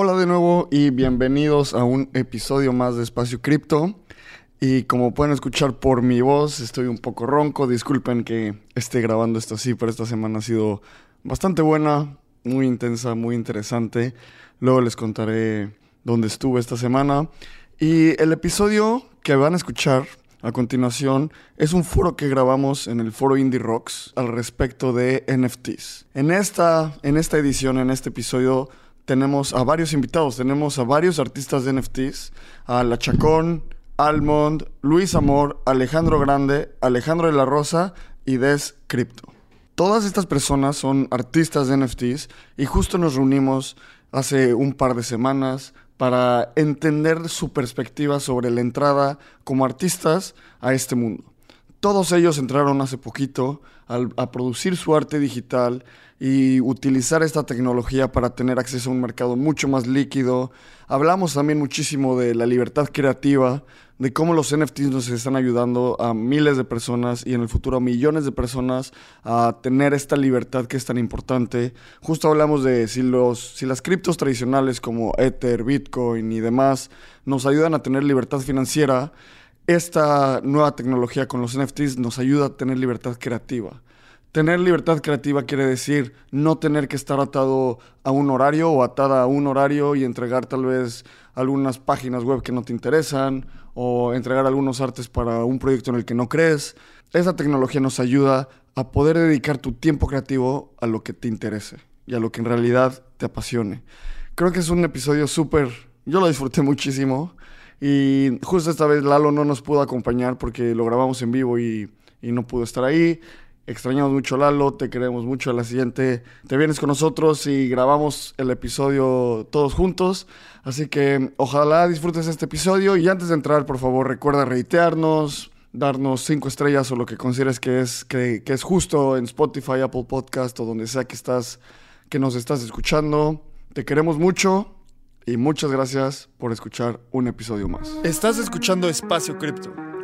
Hola de nuevo y bienvenidos a un episodio más de Espacio Cripto. Y como pueden escuchar por mi voz, estoy un poco ronco. Disculpen que esté grabando esto así, pero esta semana ha sido bastante buena, muy intensa, muy interesante. Luego les contaré dónde estuve esta semana. Y el episodio que van a escuchar a continuación es un foro que grabamos en el foro Indie Rocks al respecto de NFTs. En esta, en esta edición, en este episodio, tenemos a varios invitados. Tenemos a varios artistas de NFTs, a La Chacón, Almond, Luis Amor, Alejandro Grande, Alejandro de la Rosa y Des Crypto. Todas estas personas son artistas de NFTs y justo nos reunimos hace un par de semanas para entender su perspectiva sobre la entrada como artistas a este mundo. Todos ellos entraron hace poquito a producir su arte digital y utilizar esta tecnología para tener acceso a un mercado mucho más líquido. Hablamos también muchísimo de la libertad creativa, de cómo los NFTs nos están ayudando a miles de personas y en el futuro a millones de personas a tener esta libertad que es tan importante. Justo hablamos de si, los, si las criptos tradicionales como Ether, Bitcoin y demás nos ayudan a tener libertad financiera, esta nueva tecnología con los NFTs nos ayuda a tener libertad creativa. Tener libertad creativa quiere decir no tener que estar atado a un horario o atada a un horario y entregar tal vez algunas páginas web que no te interesan o entregar algunos artes para un proyecto en el que no crees. Esa tecnología nos ayuda a poder dedicar tu tiempo creativo a lo que te interese y a lo que en realidad te apasione. Creo que es un episodio súper, yo lo disfruté muchísimo y justo esta vez Lalo no nos pudo acompañar porque lo grabamos en vivo y, y no pudo estar ahí. Extrañamos mucho Lalo, te queremos mucho. A la siguiente te vienes con nosotros y grabamos el episodio todos juntos. Así que ojalá disfrutes este episodio. Y antes de entrar, por favor, recuerda reitearnos, darnos cinco estrellas o lo que consideres que es, que, que es justo en Spotify, Apple Podcast o donde sea que estás, que nos estás escuchando. Te queremos mucho y muchas gracias por escuchar un episodio más. Estás escuchando Espacio Cripto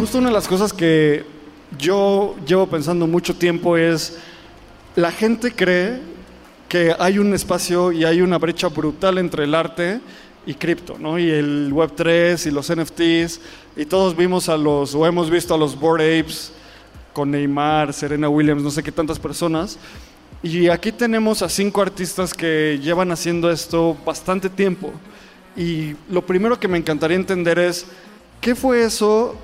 Justo una de las cosas que yo llevo pensando mucho tiempo es, la gente cree que hay un espacio y hay una brecha brutal entre el arte y cripto, ¿no? Y el Web3 y los NFTs, y todos vimos a los, o hemos visto a los Bored Apes con Neymar, Serena Williams, no sé qué tantas personas. Y aquí tenemos a cinco artistas que llevan haciendo esto bastante tiempo. Y lo primero que me encantaría entender es, ¿qué fue eso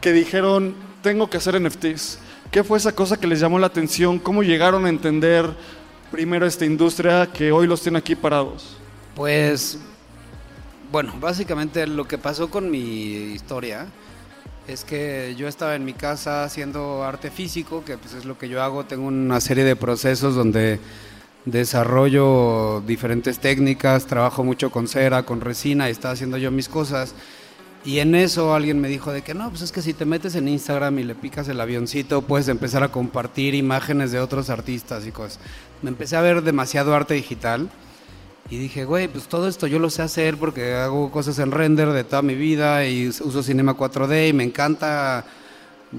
que dijeron, tengo que hacer NFTs? ¿Qué fue esa cosa que les llamó la atención? ¿Cómo llegaron a entender primero esta industria que hoy los tiene aquí parados? Pues, bueno, básicamente lo que pasó con mi historia es que yo estaba en mi casa haciendo arte físico, que pues es lo que yo hago, tengo una serie de procesos donde desarrollo diferentes técnicas, trabajo mucho con cera, con resina y estaba haciendo yo mis cosas. Y en eso alguien me dijo de que no, pues es que si te metes en Instagram y le picas el avioncito, puedes empezar a compartir imágenes de otros artistas y cosas. Me empecé a ver demasiado arte digital y dije, güey, pues todo esto yo lo sé hacer porque hago cosas en render de toda mi vida y uso Cinema 4D y me encanta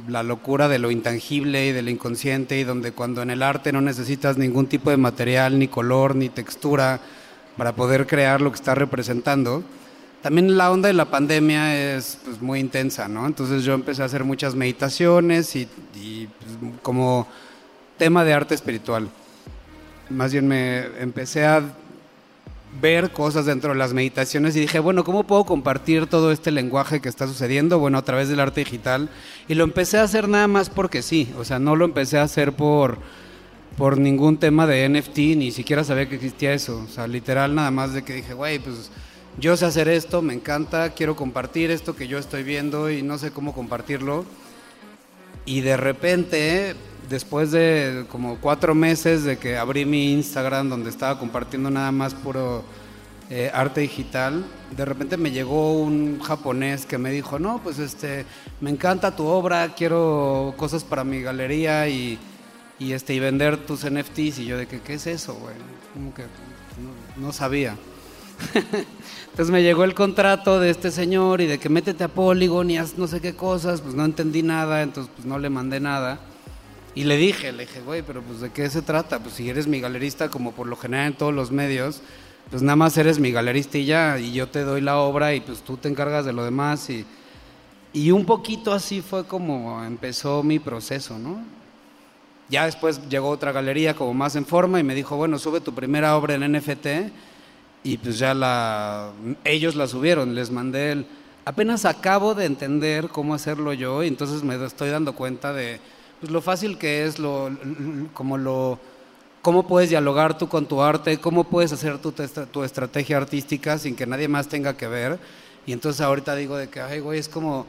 la locura de lo intangible y de lo inconsciente y donde cuando en el arte no necesitas ningún tipo de material, ni color, ni textura para poder crear lo que está representando también la onda de la pandemia es pues, muy intensa, ¿no? Entonces yo empecé a hacer muchas meditaciones y, pues, como tema de arte espiritual. Más bien me empecé a ver cosas dentro de las meditaciones y dije, bueno, ¿cómo puedo compartir todo este lenguaje que está sucediendo? Bueno, a través del arte digital. Y lo empecé a hacer nada más porque sí, o sea, no lo empecé a hacer por, por ningún tema de NFT, ni siquiera sabía que existía eso. O sea, literal nada más de que dije, güey, pues yo sé hacer esto, me encanta, quiero compartir esto que yo estoy viendo y no sé cómo compartirlo. Y de repente después de como cuatro meses de que abrí mi Instagram donde estaba compartiendo nada más puro eh, arte digital, de repente me llegó un japonés que me dijo, no, pues este, me encanta tu obra, quiero cosas para mi galería y, y este, y vender tus NFTs. Y yo de que, ¿qué es eso, güey? Como que no, sabía. Entonces me llegó el contrato de este señor y de que métete a Polygon y haz no sé qué cosas, pues no entendí nada, entonces pues no le mandé nada. Y le dije, le dije, güey, pero pues de qué se trata, pues si eres mi galerista como por lo general en todos los medios, pues nada más eres mi galerista y ya, y yo te doy la obra y pues tú te encargas de lo demás y, y un poquito así fue como empezó mi proceso, ¿no? Ya después llegó otra galería como más en forma y me dijo, bueno, sube tu primera obra en NFT y pues ya la, ellos la subieron, les mandé el, apenas acabo de entender cómo hacerlo yo y entonces me estoy dando cuenta de pues, lo fácil que es, lo, como lo cómo puedes dialogar tú con tu arte, cómo puedes hacer tu, tu estrategia artística sin que nadie más tenga que ver. Y entonces ahorita digo de que, ay, güey, es como,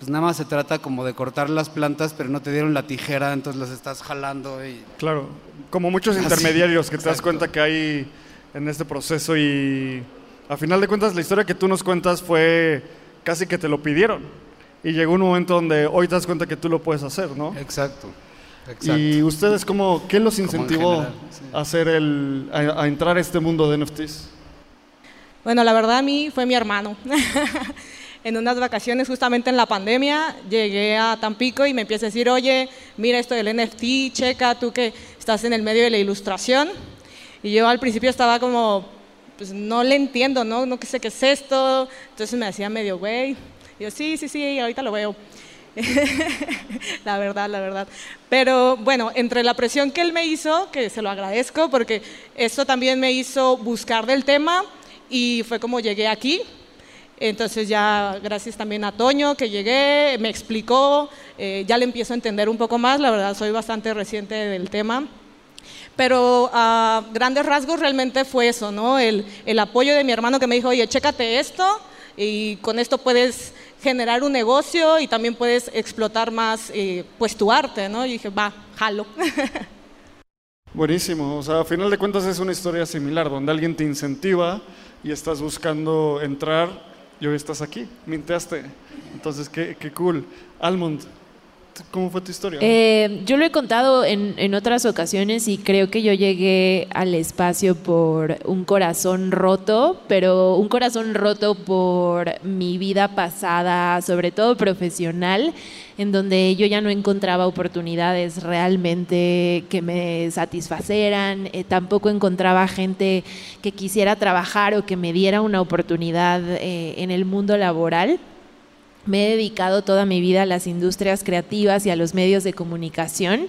pues nada más se trata como de cortar las plantas, pero no te dieron la tijera, entonces las estás jalando y... Claro, como muchos intermediarios que te das cuenta que hay en este proceso y a final de cuentas la historia que tú nos cuentas fue casi que te lo pidieron y llegó un momento donde hoy te das cuenta que tú lo puedes hacer, ¿no? Exacto. ¿Y ustedes cómo, qué los incentivó a, hacer el, a, entrar a este mundo de NFTs? Bueno, la verdad a mí fue mi hermano. en unas vacaciones justamente en la pandemia llegué a Tampico y me empieza a decir, oye, mira esto del NFT, checa, tú que estás en el medio de la ilustración. Y yo al principio estaba como, pues no le entiendo, ¿no? No sé qué es esto. Entonces me hacía medio, güey. Yo, sí, sí, sí, ahorita lo veo. la verdad, la verdad. Pero bueno, entre la presión que él me hizo, que se lo agradezco porque eso también me hizo buscar del tema y fue como llegué aquí. Entonces ya gracias también a Toño que llegué, me explicó, eh, ya le empiezo a entender un poco más, la verdad soy bastante reciente del tema. Pero a grandes rasgos realmente fue eso, ¿no? El, el apoyo de mi hermano que me dijo, oye, chécate esto y con esto puedes generar un negocio y también puedes explotar más eh, pues tu arte, ¿no? Y dije, va, jalo. Buenísimo, o sea, a final de cuentas es una historia similar, donde alguien te incentiva y estás buscando entrar y hoy estás aquí, minteaste. Entonces, qué, qué cool. Almond, ¿Cómo fue tu historia? Eh, yo lo he contado en, en, otras ocasiones y creo que yo llegué al espacio por un corazón roto, pero un corazón roto por mi vida pasada, sobre todo profesional, en donde yo ya no encontraba oportunidades realmente que me satisfaceran, eh, tampoco encontraba gente que quisiera trabajar o que me diera una oportunidad eh, en el mundo laboral. Me he dedicado toda mi vida a las industrias creativas y a los medios de comunicación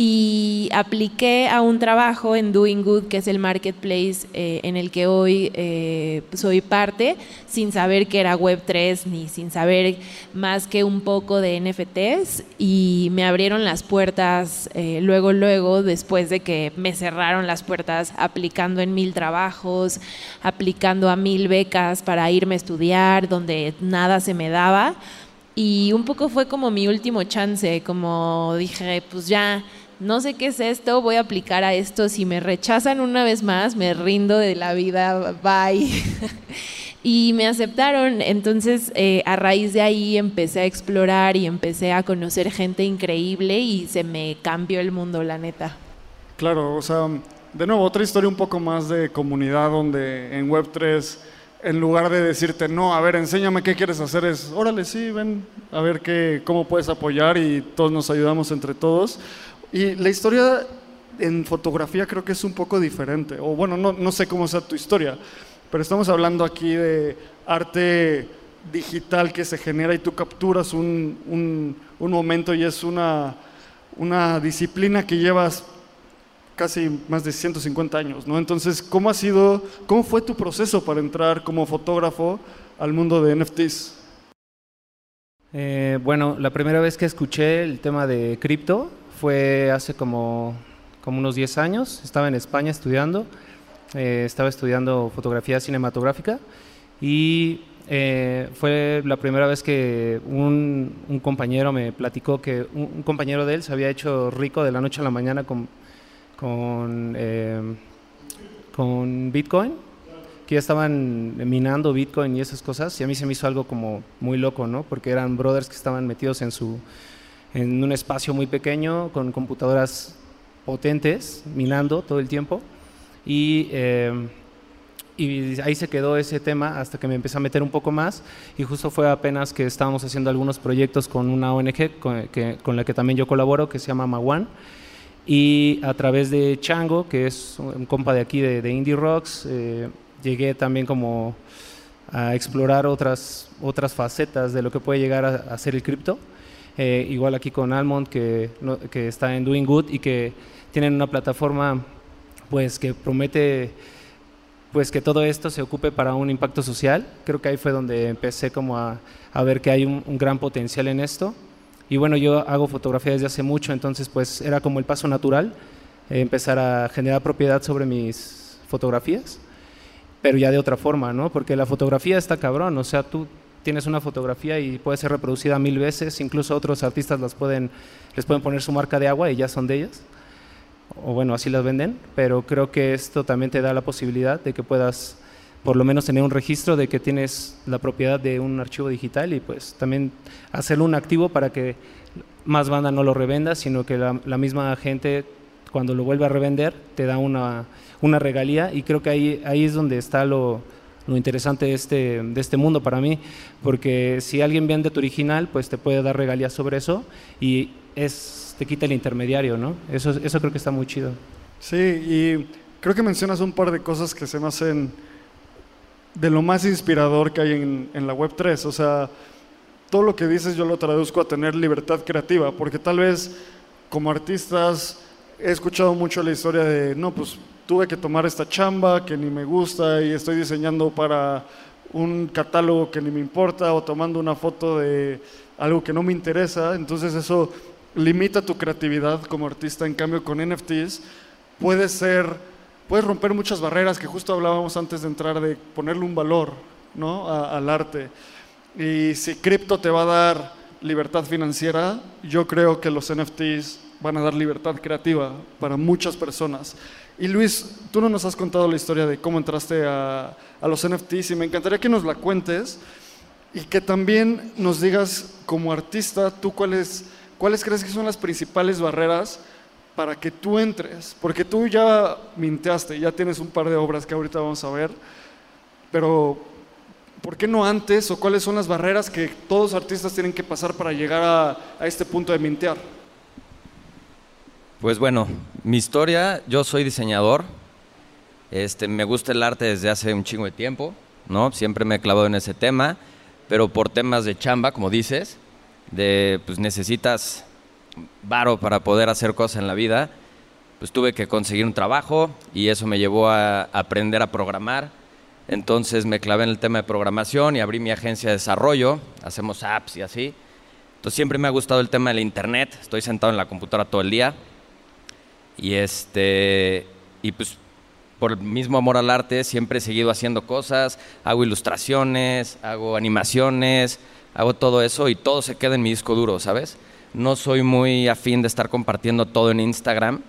y apliqué a un trabajo en Doing Good, que es el marketplace eh, en el que hoy eh, soy parte, sin saber que era Web3 ni sin saber más que un poco de NFTs y me abrieron las puertas eh, luego, luego, después de que me cerraron las puertas aplicando en mil trabajos, aplicando a mil becas para irme a estudiar, donde nada se me daba. Y un poco fue como mi último chance, como dije, pues ya, no sé qué es esto, voy a aplicar a esto, si me rechazan una vez más, me rindo de la vida, bye. y me aceptaron, entonces eh, a raíz de ahí empecé a explorar y empecé a conocer gente increíble y se me cambió el mundo, la neta. Claro, o sea, de nuevo, otra historia un poco más de comunidad donde en Web3 en lugar de decirte, no, a ver, enséñame qué quieres hacer, es, órale, sí, ven, a ver qué, cómo puedes apoyar y todos nos ayudamos entre todos. Y la historia en fotografía creo que es un poco diferente, o bueno, no, no sé cómo sea tu historia, pero estamos hablando aquí de arte digital que se genera y tú capturas un, un, momento y es una, una disciplina que llevas casi más de 150 años, ¿no? Entonces, ¿cómo ha sido, cómo fue tu proceso para entrar como fotógrafo al mundo de NFTs? Eh, bueno, la primera vez que escuché el tema de cripto fue hace como, como unos 10 años. Estaba en España estudiando. Eh, estaba estudiando fotografía cinematográfica y eh, fue la primera vez que un, un compañero me platicó que un, un compañero de él se había hecho rico de la noche a la mañana con, con, eh, con Bitcoin, que ya estaban minando Bitcoin y esas cosas, y a mí se me hizo algo como muy loco, ¿no? Porque eran brothers que estaban metidos en, su, en un espacio muy pequeño, con computadoras potentes, minando todo el tiempo, y... Eh, y ahí se quedó ese tema hasta que me empecé a meter un poco más. Y justo fue apenas que estábamos haciendo algunos proyectos con una ONG con, que, con la que también yo colaboro que se llama Mawan y a través de Chango que es un compa de aquí de, de Indie Rocks eh, llegué también como a explorar otras, otras facetas de lo que puede llegar a, a ser el cripto eh, igual aquí con Almond que, no, que está en Doing Good y que tienen una plataforma pues que promete pues que todo esto se ocupe para un impacto social. Creo que ahí fue donde empecé como a, a ver que hay un, un, gran potencial en esto. Y bueno, yo hago fotografía desde hace mucho, entonces pues era como el paso natural, eh, empezar a generar propiedad sobre mis fotografías, pero ya de otra forma, ¿no? Porque la fotografía está cabrón, o sea, tú tienes una fotografía y puede ser reproducida mil veces, incluso otros artistas las pueden, les pueden poner su marca de agua y ya son de ellas. O bueno, así las venden, pero creo que esto también te da la posibilidad de que puedas por lo menos tener un registro de que tienes la propiedad de un archivo digital y pues también hacerlo un activo para que más banda no lo revenda, sino que la, la misma gente cuando lo vuelve a revender te da una, una regalía. Y creo que ahí, ahí es donde está lo, lo interesante de este, de este mundo para mí, porque si alguien vende tu original, pues te puede dar regalías sobre eso y es te quita el intermediario, ¿no? Eso, eso creo que está muy chido. Sí, y creo que mencionas un par de cosas que se me hacen de lo más inspirador que hay en, en la Web3. O sea, todo lo que dices yo lo traduzco a tener libertad creativa, porque tal vez como artistas he escuchado mucho la historia de, no, pues tuve que tomar esta chamba que ni me gusta y estoy diseñando para un catálogo que ni me importa o tomando una foto de algo que no me interesa. Entonces eso limita tu creatividad como artista, en cambio con NFTs puedes ser, puedes romper muchas barreras que justo hablábamos antes de entrar de ponerle un valor ¿no? A, al arte. Y si cripto te va a dar libertad financiera, yo creo que los NFTs van a dar libertad creativa para muchas personas. Y Luis, tú no nos has contado la historia de cómo entraste a, los NFTs y me encantaría que nos la cuentes y que también nos digas como artista, tú cuál es ¿cuáles crees que son las principales barreras para que tú entres? Porque tú ya minteaste, ya tienes un par de obras que ahorita vamos a ver, pero ¿por qué no antes o cuáles son las barreras que todos artistas tienen que pasar para llegar a, a este punto de mintear? Pues bueno, mi historia, yo soy diseñador, este, me gusta el arte desde hace un chingo de tiempo, ¿no? Siempre me he clavado en ese tema, pero por temas de chamba, como dices, de pues necesitas varo para poder hacer cosas en la vida, pues tuve que conseguir un trabajo y eso me llevó a aprender a programar. Entonces me clavé en el tema de programación y abrí mi agencia de desarrollo, hacemos apps y así. Entonces siempre me ha gustado el tema del internet, estoy sentado en la computadora todo el día. Y este y pues por el mismo amor al arte siempre he seguido haciendo cosas, hago ilustraciones, hago animaciones, hago todo eso y todo se queda en mi disco duro, ¿sabes? No soy muy afín de estar compartiendo todo en Instagram,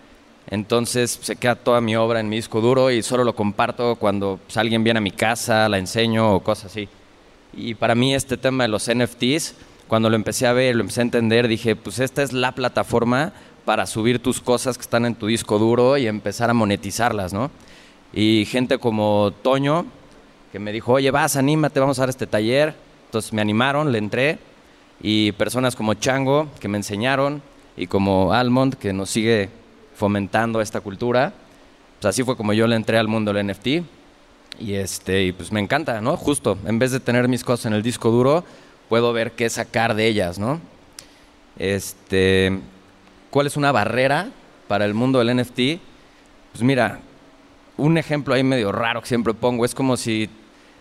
entonces se queda toda mi obra en mi disco duro y solo lo comparto cuando pues, alguien viene a mi casa, la enseño o cosas así. Y para mí este tema de los NFTs, cuando lo empecé a ver, lo empecé a entender, dije, pues esta es la plataforma para subir tus cosas que están en tu disco duro y empezar a monetizarlas, ¿no? Y gente como Toño, que me dijo, oye, vas, anímate, vamos a dar este taller entonces me animaron, le entré y personas como Chango que me enseñaron y como Almond que nos sigue fomentando esta cultura. Pues así fue como yo le entré al mundo del NFT y este y pues me encanta, ¿no? Justo, en vez de tener mis cosas en el disco duro, puedo ver qué sacar de ellas, ¿no? Este, ¿cuál es una barrera para el mundo del NFT? Pues mira, un ejemplo ahí medio raro que siempre pongo es como si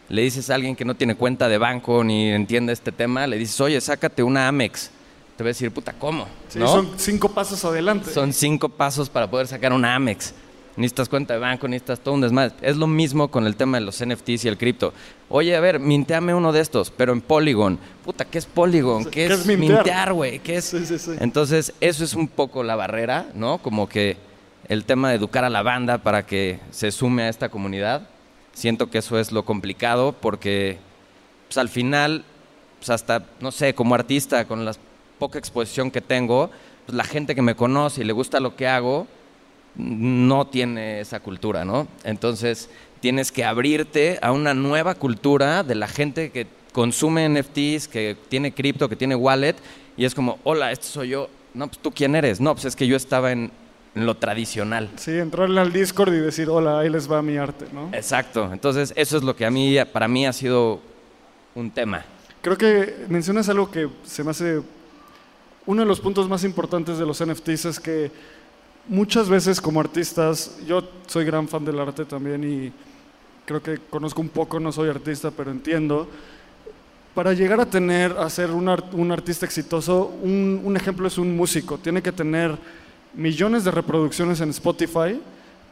le dices a alguien que no tiene cuenta de banco ni entiende este tema, le dices, oye, sácate una Amex. Te va a decir, puta, ¿cómo? Sí, ¿no? Son cinco pasos adelante. Son cinco pasos para poder sacar una Amex. Necesitas cuenta de banco, necesitas todo un desmadre. Es lo mismo con el tema de los NFTs y el cripto. Oye, a ver, minteame uno de estos, pero en Polygon. Puta, ¿qué es Polygon? ¿Qué, ¿qué es es mintear? güey? ¿Qué es? Sí, sí, sí. Entonces, eso es un poco la barrera, ¿no? Como que el tema de educar a la banda para que se sume a esta comunidad. Siento que eso es lo complicado porque pues, al final, pues, hasta, no sé, como artista, con la poca exposición que tengo, pues, la gente que me conoce y le gusta lo que hago, no tiene esa cultura, ¿no? Entonces, tienes que abrirte a una nueva cultura de la gente que consume NFTs, que tiene cripto, que tiene wallet, y es como, hola, este soy yo. No, pues tú quién eres. No, pues es que yo estaba en, en lo tradicional. Sí, entrarle al Discord y decir, hola, ahí les va mi arte, ¿no? Exacto. Entonces, eso es lo que a mí, para mí ha sido un tema. Creo que mencionas algo que se me hace uno de los puntos más importantes de los NFTs es que muchas veces como artistas, yo soy gran fan del arte también y creo que conozco un poco, no soy artista, pero entiendo. Para llegar a tener, a ser un, un artista exitoso, un, un ejemplo es un músico. Tiene que tener millones de reproducciones en Spotify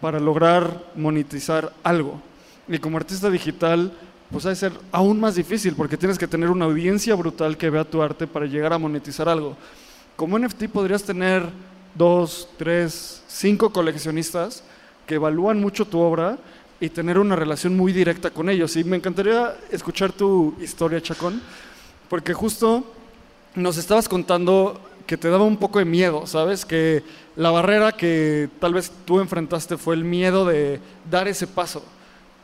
para lograr monetizar algo. Y como artista digital, pues ha de ser aún más difícil porque tienes que tener una audiencia brutal que vea tu arte para llegar a monetizar algo. Como NFT podrías tener dos, tres, cinco coleccionistas que evalúan mucho tu obra y tener una relación muy directa con ellos. Y me encantaría escuchar tu historia, Chacón, porque justo nos estabas contando que te daba un poco de miedo, ¿sabes? Que la barrera que tal vez tú enfrentaste fue el miedo de dar ese paso.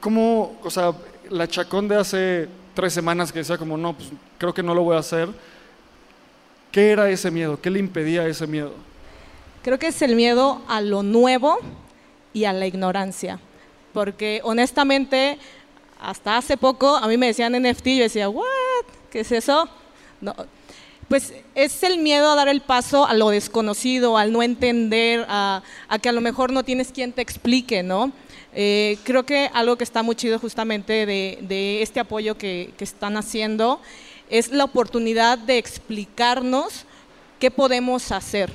¿Cómo, o sea, la Chacón de hace tres semanas que decía como, no, pues creo que no lo voy a hacer, ¿qué era ese miedo? ¿Qué le impedía ese miedo? Creo que es el miedo a lo nuevo y a la ignorancia. Porque honestamente, hasta hace poco a mí me decían NFT y yo decía, ¿what? ¿Qué es eso? No. Pues es el miedo a dar el paso a lo desconocido, al no entender, a, que a lo mejor no tienes quien te explique, ¿no? Eh, creo que algo que está muy chido justamente de, de este apoyo que, que están haciendo es la oportunidad de explicarnos qué podemos hacer.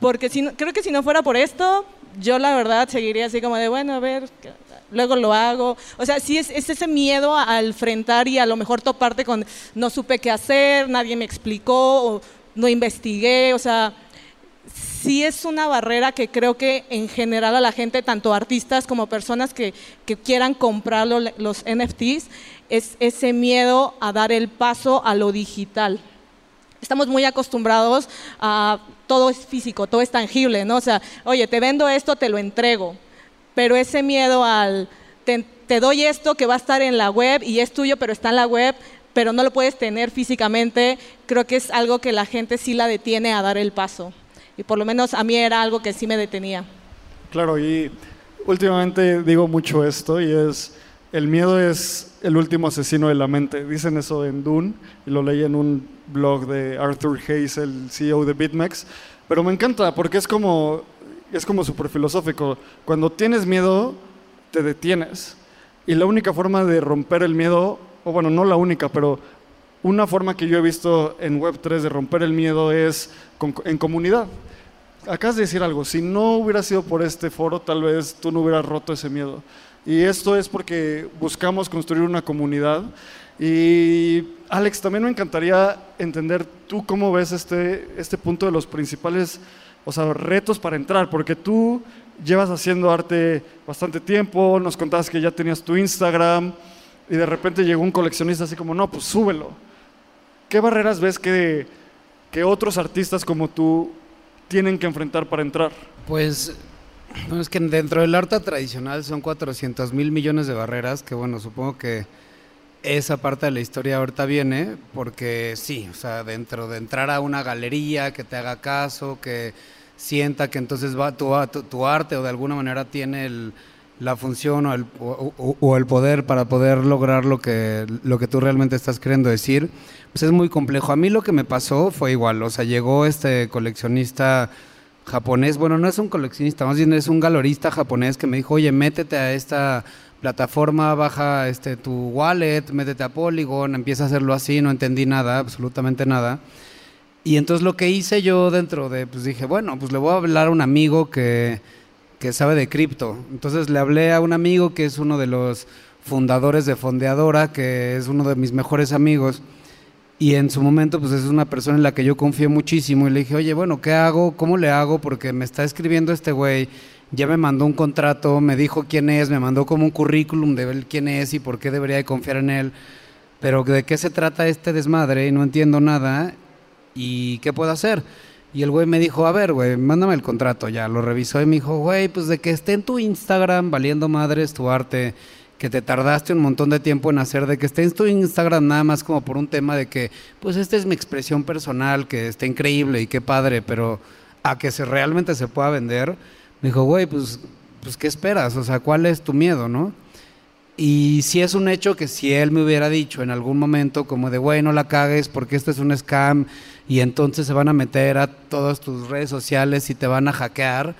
Porque si no- creo que si no fuera por esto, yo la verdad seguiría así como de, bueno, a ver, luego lo hago. O sea, sí es, es ese miedo al enfrentar y a lo mejor toparte con, no supe qué hacer, nadie me explicó, o no investigué, o sea, sí es una barrera que creo que en general a la gente, tanto artistas como personas que, quieran comprar lo- los NFTs, es ese miedo a dar el paso a lo digital. Estamos muy acostumbrados a todo es físico, todo es tangible, ¿no? O sea, oye, te vendo esto, te lo entrego. Pero ese miedo al te, te doy esto que va a estar en la web y es tuyo, pero está en la web, pero no lo puedes tener físicamente, creo que es algo que la gente sí la detiene a dar el paso. Y por lo menos a mí era algo que sí me detenía. Claro, y últimamente digo mucho esto y es, el miedo es el último asesino de la mente. Dicen eso en Dune y lo leí en un blog de Arthur Hayes, el CEO de BitMEX. Pero me encanta porque es como, es como súper filosófico. Cuando tienes miedo, te detienes. Y la única forma de romper el miedo, o bueno, no la única, pero una forma que yo he visto en Web3 de romper el miedo es en comunidad. Acabas de decir algo, si no hubiera sido por este foro, tal vez tú no hubieras roto ese miedo. Y esto es porque buscamos construir una comunidad. Y Alex, también me encantaría entender tú cómo ves este, este punto de los principales o sea, retos para entrar, porque tú llevas haciendo arte bastante tiempo, nos contabas que ya tenías tu Instagram y de repente llegó un coleccionista así como, no, pues súbelo. ¿Qué barreras ves que, que otros artistas como tú tienen que enfrentar para entrar? Pues, bueno, es que dentro del arte tradicional son 400 mil millones de barreras, que bueno, supongo que esa parte de la historia ahorita viene, porque sí, o sea, dentro de entrar a una galería que te haga caso, que sienta que entonces va tu, tu, arte o de alguna manera tiene el, la función o el, o el poder para poder lograr lo que, lo que tú realmente estás queriendo decir, pues es muy complejo. A mí lo que me pasó fue igual, o sea, llegó este coleccionista japonés, bueno, no es un coleccionista, más bien es un galorista japonés que me dijo, oye, métete a esta plataforma, baja este tu wallet, métete a Polygon, empieza a hacerlo así, no entendí nada, absolutamente nada. Y entonces lo que hice yo dentro de, pues dije, bueno, pues le voy a hablar a un amigo que, que sabe de cripto. Entonces le hablé a un amigo que es uno de los fundadores de Fondeadora, que es uno de mis mejores amigos. Y en su momento, pues es una persona en la que yo confío muchísimo. Y le dije, oye, bueno, ¿qué hago? ¿Cómo le hago? Porque me está escribiendo este güey, ya me mandó un contrato, me dijo quién es, me mandó como un currículum de ver quién es y por qué debería de confiar en él. Pero ¿de qué se trata este desmadre? Y no entiendo nada. ¿Y qué puedo hacer? Y el güey me dijo, a ver, güey, mándame el contrato. Ya lo revisó y me dijo, güey, pues de que esté en tu Instagram valiendo madres tu arte que te tardaste un montón de tiempo en hacer, de que esté en tu Instagram nada más como por un tema de que, pues esta es mi expresión personal, que está increíble y qué padre, pero a que se realmente se pueda vender, dijo, güey, pues, pues ¿qué esperas? O sea, ¿cuál es tu miedo, no? Y si es un hecho que si él me hubiera dicho en algún momento como de, güey, no la cagues porque este es un scam y entonces se van a meter a todas tus redes sociales y te van a hackear,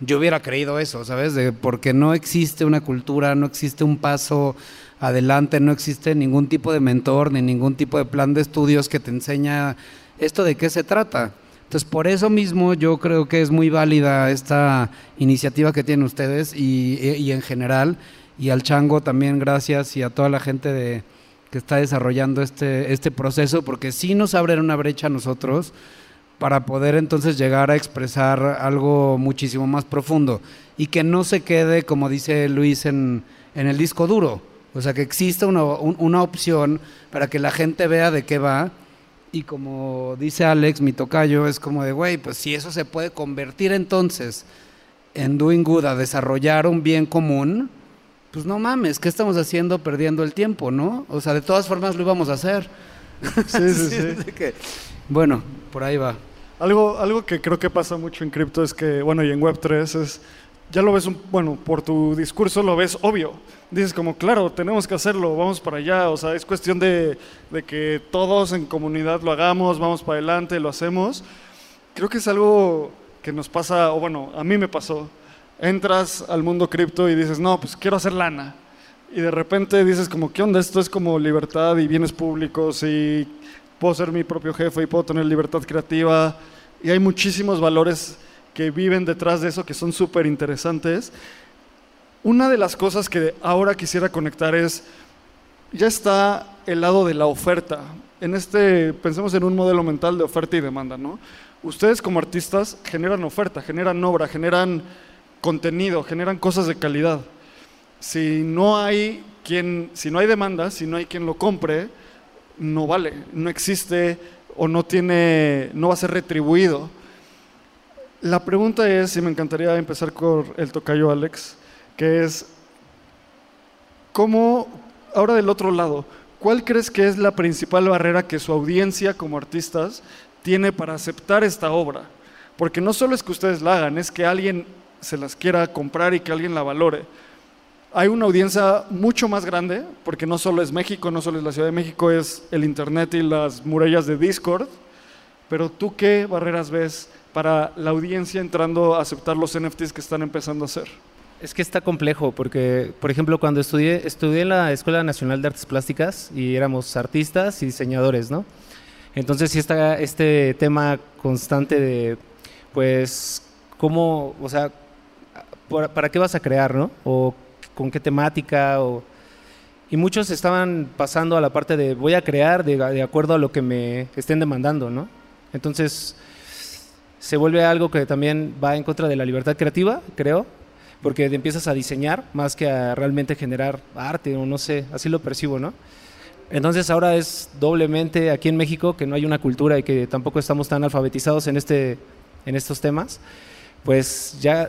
yo hubiera creído eso, ¿sabes? Porque no existe una cultura, no existe un paso adelante, no existe ningún tipo de mentor ni ningún tipo de plan de estudios que te enseña esto de qué se trata. Entonces, por eso mismo yo creo que es muy válida esta iniciativa que tienen ustedes y, y en general, y al Chango también gracias y a toda la gente de, que está desarrollando este, este proceso, porque sí nos abren una brecha a nosotros para poder entonces llegar a expresar algo muchísimo más profundo y que no se quede, como dice Luis, en, en el disco duro. O sea, que exista una, una, opción para que la gente vea de qué va. Y como dice Alex, mi tocayo, es como de, güey, pues si eso se puede convertir entonces en doing good, a desarrollar un bien común, pues no mames, ¿qué estamos haciendo perdiendo el tiempo, no? O sea, de todas formas lo íbamos a hacer. Sí, sí, sí. que, bueno, por ahí va. Algo, algo que creo que pasa mucho en cripto es que, bueno, y en Web3 es, ya lo ves, un, bueno, por tu discurso lo ves obvio. Dices como, claro, tenemos que hacerlo, vamos para allá. O sea, es cuestión de, de que todos en comunidad lo hagamos, vamos para adelante, lo hacemos. Creo que es algo que nos pasa, o bueno, a mí me pasó. Entras al mundo cripto y dices, no, pues quiero hacer lana. Y de repente dices como, ¿qué onda? Esto es como libertad y bienes públicos y puedo ser mi propio jefe y puedo tener libertad creativa. Y hay muchísimos valores que viven detrás de eso que son súper interesantes. Una de las cosas que ahora quisiera conectar es, ya está el lado de la oferta. En este, pensemos en un modelo mental de oferta y demanda, ¿no? Ustedes como artistas generan oferta, generan obra, generan contenido, generan cosas de calidad. Si no hay quien, si no hay demanda, si no hay quien lo compre, no vale, no existe o no tiene, no va a ser retribuido. La pregunta es, y me encantaría empezar con el tocayo Alex, que es, ¿cómo, ahora del otro lado, cuál crees que es la principal barrera que su audiencia como artistas tiene para aceptar esta obra? Porque no solo es que ustedes la hagan, es que alguien se las quiera comprar y que alguien la valore hay una audiencia mucho más grande, porque no solo es México, no solo es la Ciudad de México, es el Internet y las murallas de Discord. Pero tú qué barreras ves para la audiencia entrando a aceptar los NFTs que están empezando a hacer? Es que está complejo, porque, por ejemplo, cuando estudié, estudié en la Escuela Nacional de Artes Plásticas y éramos artistas y diseñadores, ¿no? Entonces sí está este tema constante de, pues, cómo, o sea, ¿para qué vas a crear, no? O con qué temática o... Y muchos estaban pasando a la parte de voy a crear de, acuerdo a lo que me estén demandando, ¿no? Entonces se vuelve algo que también va en contra de la libertad creativa, creo, porque empiezas a diseñar más que a realmente generar arte o no sé, así lo percibo, ¿no? Entonces ahora es doblemente aquí en México que no hay una cultura y que tampoco estamos tan alfabetizados en, este, en estos temas, pues ya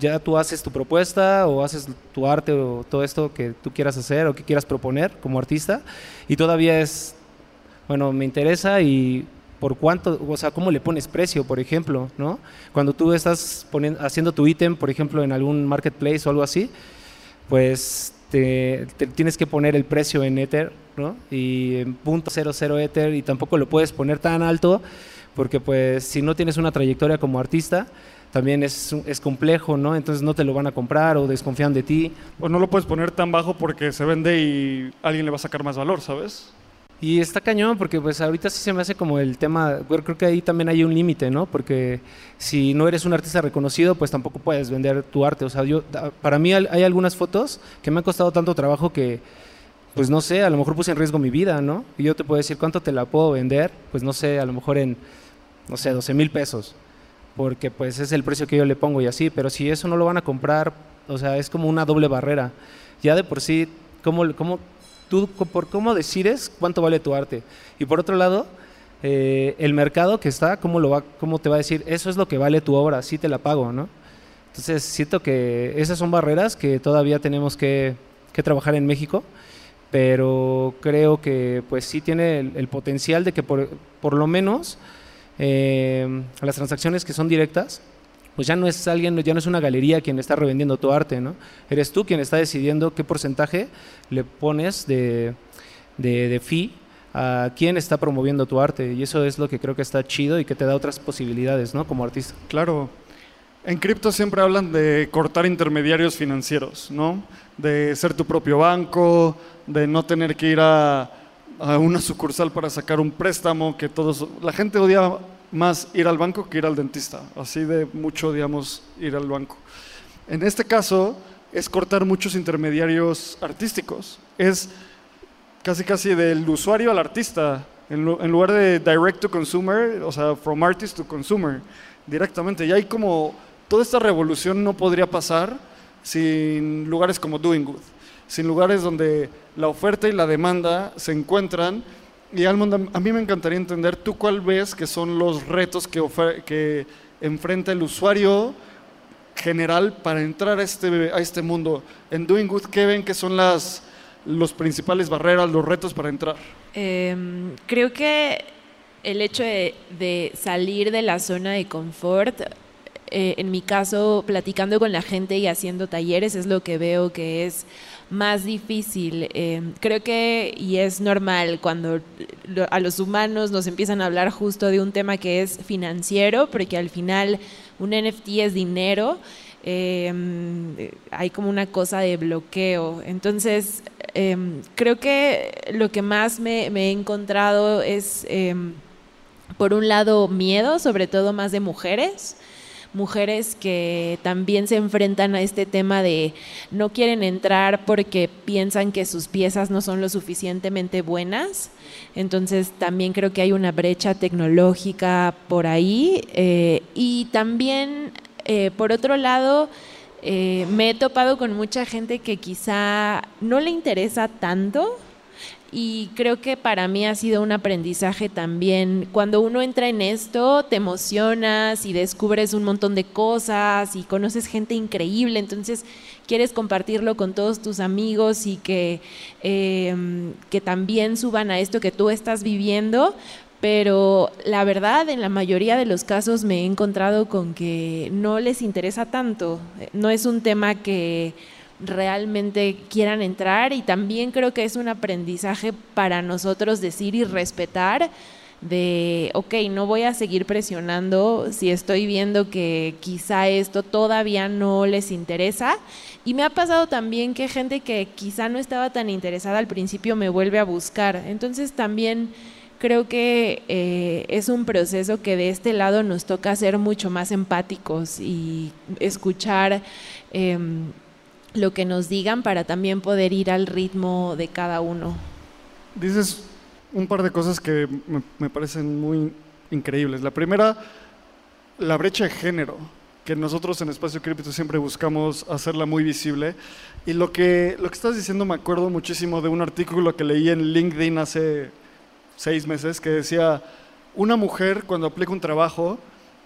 ya tú haces tu propuesta o haces tu arte o todo esto que tú quieras hacer o que quieras proponer como artista y todavía es, bueno, me interesa y por cuánto, o sea, cómo le pones precio, por ejemplo, ¿no? Cuando tú estás poniendo, haciendo tu ítem, por ejemplo, en algún marketplace o algo así, pues te, tienes que poner el precio en Ether, ¿no? Y en punto .00 Ether y tampoco lo puedes poner tan alto porque pues si no tienes una trayectoria como artista, también es, es complejo, ¿no? Entonces no te lo van a comprar o desconfían de ti. O no lo puedes poner tan bajo porque se vende y alguien le va a sacar más valor, ¿sabes? Y está cañón porque pues ahorita sí se me hace como el tema, creo que ahí también hay un límite, ¿no? Porque si no eres un artista reconocido, pues tampoco puedes vender tu arte. O sea, yo, para mí hay algunas fotos que me han costado tanto trabajo que, pues no sé, a lo mejor puse en riesgo mi vida, ¿no? Y yo te puedo decir cuánto te la puedo vender, pues no sé, a lo mejor en, no sé, 12 mil pesos, porque pues es el precio que yo le pongo y así, pero si eso no lo van a comprar, o sea, es como una doble barrera. Ya de por sí, ¿cómo, cómo tú por cómo decides cuánto vale tu arte. Y por otro lado, eh, el mercado que está, ¿cómo, lo va, ¿cómo te va a decir? Eso es lo que vale tu obra, sí te la pago, ¿no? Entonces, siento que esas son barreras que todavía tenemos que, que trabajar en México, pero creo que pues sí tiene el, potencial de que por, por lo menos eh, las transacciones que son directas, pues ya no es alguien, ya no es una galería quien está revendiendo tu arte, ¿no? Eres tú quien está decidiendo qué porcentaje le pones de, de, fee a quién está promoviendo tu arte. Y eso es lo que creo que está chido y que te da otras posibilidades, ¿no? Como artista. Claro. En cripto siempre hablan de cortar intermediarios financieros, ¿no? De ser tu propio banco, de no tener que ir a, a una sucursal para sacar un préstamo, que todos... La gente odia más ir al banco que ir al dentista. Así de mucho, digamos, ir al banco. En este caso, es cortar muchos intermediarios artísticos. Es casi casi del usuario al artista. En, lugar de direct to consumer, o sea, from artist to consumer, directamente. Y hay como, toda esta revolución no podría pasar sin lugares como Doing Good, sin lugares donde la oferta y la demanda se encuentran y Almond, a mí me encantaría entender, ¿tú cuál ves que son los retos que, que enfrenta el usuario general para entrar a este, a este mundo? En Doing Good, ¿qué ven que son las los principales barreras, los retos para entrar? Em, creo que el hecho de, salir de la zona de confort, eh, en mi caso, platicando con la gente y haciendo talleres, es lo que veo que es más difícil. Em, creo que, y es normal, cuando a los humanos nos empiezan a hablar justo de un tema que es financiero, porque al final un NFT es dinero, em, hay como una cosa de bloqueo. Entonces, em, creo que lo que más me he encontrado es, por un lado, miedo, sobre todo más de mujeres mujeres que también se enfrentan a este tema de no quieren entrar porque piensan que sus piezas no son lo suficientemente buenas. Entonces también creo que hay una brecha tecnológica por ahí. Eh, y también, eh, por otro lado, eh, me he topado con mucha gente que quizá no le interesa tanto y creo que para mí ha sido un aprendizaje también. Cuando uno entra en esto, te emocionas y descubres un montón de cosas y conoces gente increíble, entonces quieres compartirlo con todos tus amigos y que, em, que también suban a esto que tú estás viviendo. Pero la verdad, en la mayoría de los casos me he encontrado con que no les interesa tanto. No es un tema que realmente quieran entrar y también creo que es un aprendizaje para nosotros decir y respetar de, ok, no voy a seguir presionando si estoy viendo que quizá esto todavía no les interesa. Y me ha pasado también que gente que quizá no estaba tan interesada al principio me vuelve a buscar. Entonces también creo que eh, es un proceso que de este lado nos toca ser mucho más empáticos y escuchar. Em, lo que nos digan para también poder ir al ritmo de cada uno. Dices un par de cosas que me, parecen muy increíbles. La primera, la brecha de género, que nosotros en Espacio Cripto siempre buscamos hacerla muy visible. Y lo que, lo que estás diciendo me acuerdo muchísimo de un artículo que leí en LinkedIn hace seis meses que decía, una mujer cuando aplica un trabajo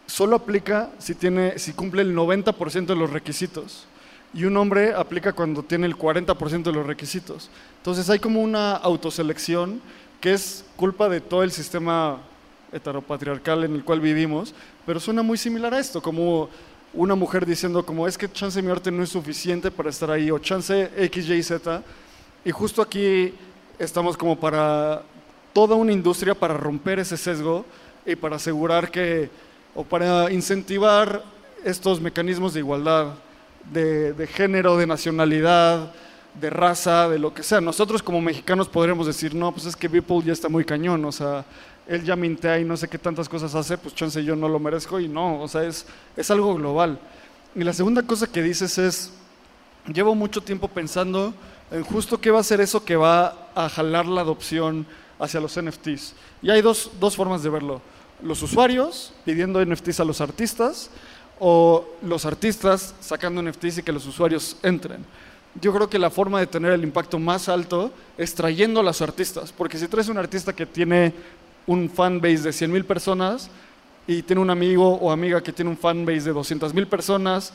solo aplica si, tiene, si cumple el 90% de los requisitos y un hombre aplica cuando tiene el 40% de los requisitos. Entonces hay como una autoselección que es culpa de todo el sistema heteropatriarcal en el cual vivimos, pero suena muy similar a esto, como una mujer diciendo como es que chance mi arte no es suficiente para estar ahí, o chance X, Y, Z, y justo aquí estamos como para toda una industria para romper ese sesgo y para asegurar que, o para incentivar estos mecanismos de igualdad de, género, de nacionalidad, de raza, de lo que sea. Nosotros como mexicanos podríamos decir, no, pues es que Beeple ya está muy cañón, o sea, él ya mintea y no sé qué tantas cosas hace, pues chance yo no lo merezco y no, o sea, es, es algo global. Y la segunda cosa que dices es, llevo mucho tiempo pensando en justo qué va a ser eso que va a jalar la adopción hacia los NFTs. Y hay dos, dos formas de verlo. Los usuarios pidiendo NFTs a los artistas o los artistas sacando NFTs y que los usuarios entren. Yo creo que la forma de tener el impacto más alto es trayendo a los artistas, porque si traes un artista que tiene un fanbase de 100 mil personas y tiene un amigo o amiga que tiene un fanbase de 200 mil personas,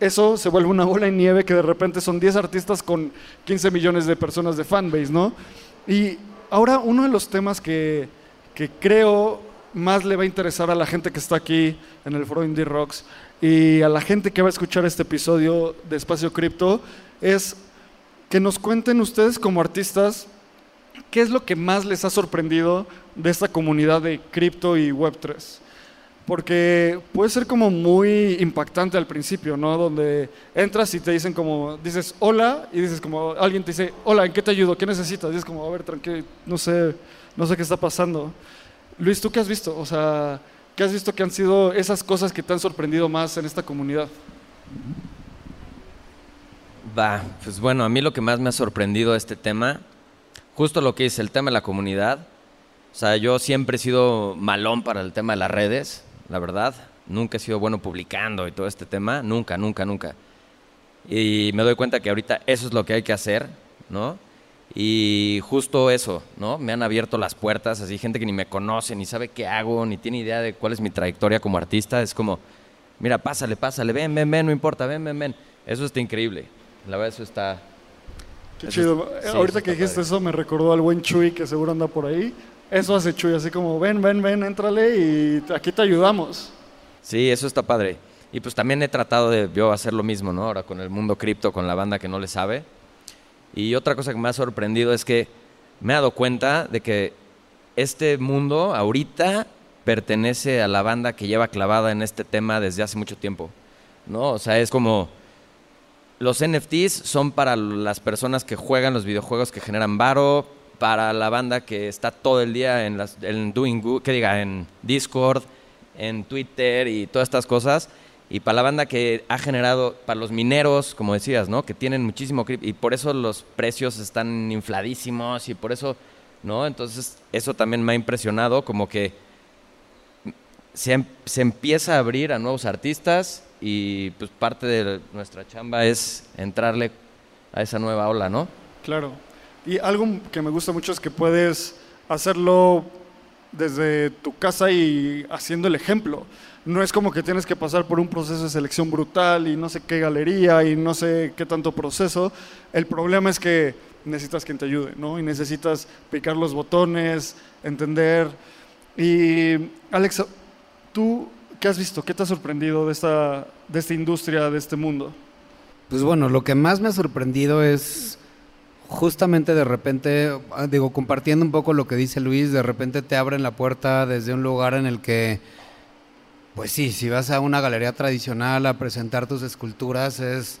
eso se vuelve una bola de nieve que de repente son 10 artistas con 15 millones de personas de fanbase, ¿no? Y ahora uno de los temas que, que creo más le va a interesar a la gente que está aquí en el foro Indie Rocks y a la gente que va a escuchar este episodio de Espacio Cripto es que nos cuenten ustedes como artistas qué es lo que más les ha sorprendido de esta comunidad de cripto y Web3. Porque puede ser como muy impactante al principio, ¿no? Donde entras y te dicen como, dices hola y dices como, alguien te dice, hola, ¿en qué te ayudo? ¿Qué necesitas? Y es como, a ver, tranquilo, no sé, no sé qué está pasando. Luis, ¿tú qué has visto? O sea, ¿qué has visto que han sido esas cosas que te han sorprendido más en esta comunidad? Va, pues bueno, a mí lo que más me ha sorprendido este tema, justo lo que es el tema de la comunidad. O sea, yo siempre he sido malón para el tema de las redes, la verdad. Nunca he sido bueno publicando y todo este tema, nunca, nunca, nunca. Y me doy cuenta que ahorita eso es lo que hay que hacer, ¿no? Y justo eso, ¿no? Me han abierto las puertas, así gente que ni me conoce, ni sabe qué hago, ni tiene idea de cuál es mi trayectoria como artista. Es como, mira, pásale, pásale, ven, ven, ven, no importa, ven, ven, ven. Eso está increíble. La verdad, eso está... Qué eso chido. sí, Ahorita eso que dijiste padre. eso me recordó al buen Chuy que seguro anda por ahí. Eso hace Chuy, así como, ven, ven, ven, éntrale y aquí te ayudamos. Sí, eso está padre. Y pues también he tratado de yo hacer lo mismo, ¿no? Ahora con el mundo cripto, con la banda que no le sabe. Y otra cosa que me ha sorprendido es que me he dado cuenta de que este mundo ahorita pertenece a la banda que lleva clavada en este tema desde hace mucho tiempo, ¿no? O sea, es como los NFTs son para las personas que juegan los videojuegos que generan varo, para la banda que está todo el día en las doing que diga en Discord, en Twitter y todas estas cosas y para la banda que ha generado para los mineros, como decías, ¿no? Que tienen muchísimo cripto y por eso los precios están infladísimos y por eso, ¿no? Entonces, eso también me ha impresionado como que se, em- se empieza a abrir a nuevos artistas y pues parte de nuestra chamba es entrarle a esa nueva ola, ¿no? Claro. Y algo que me gusta mucho es que puedes hacerlo desde tu casa y haciendo el ejemplo. No es como que tienes que pasar por un proceso de selección brutal y no sé qué galería y no sé qué tanto proceso. El problema es que necesitas quien te ayude, ¿no? Y necesitas picar los botones, entender. Y Alex, ¿tú qué has visto? ¿Qué te ha sorprendido de esta, de esta industria, de este mundo? Pues bueno, lo que más me ha sorprendido es justamente de repente, ah, digo, compartiendo un poco lo que dice Luis, de repente te abren la puerta desde un lugar en el que, pues sí, si vas a una galería tradicional a presentar tus esculturas es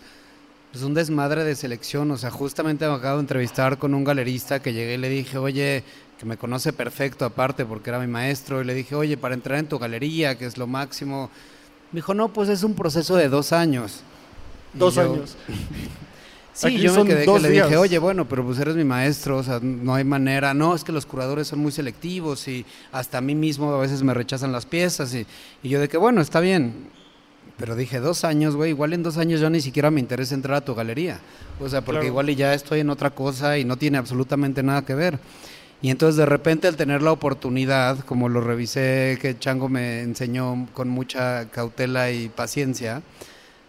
pues, un desmadre de selección. O sea, justamente me acabo de entrevistar con un galerista que llegué y le dije, oye, que me conoce perfecto aparte porque era mi maestro, y le dije, oye, para entrar en tu galería, que es lo máximo, me dijo, no, pues es un proceso de dos años. Dos yo- años. Sí, Aquí yo me quedé que le días. dije, oye, bueno, pero pues eres mi maestro, o sea, no hay manera. No, es que los curadores son muy selectivos y hasta a mí mismo a veces me rechazan las piezas. Y, y yo de que, bueno, está bien. Pero dije, dos años, güey, igual en dos años ya ni siquiera me interesa entrar a tu galería. O sea, porque Claro. igual y ya estoy en otra cosa y no tiene absolutamente nada que ver. Y entonces de repente al tener la oportunidad, como lo revisé que Chango me enseñó con mucha cautela y paciencia,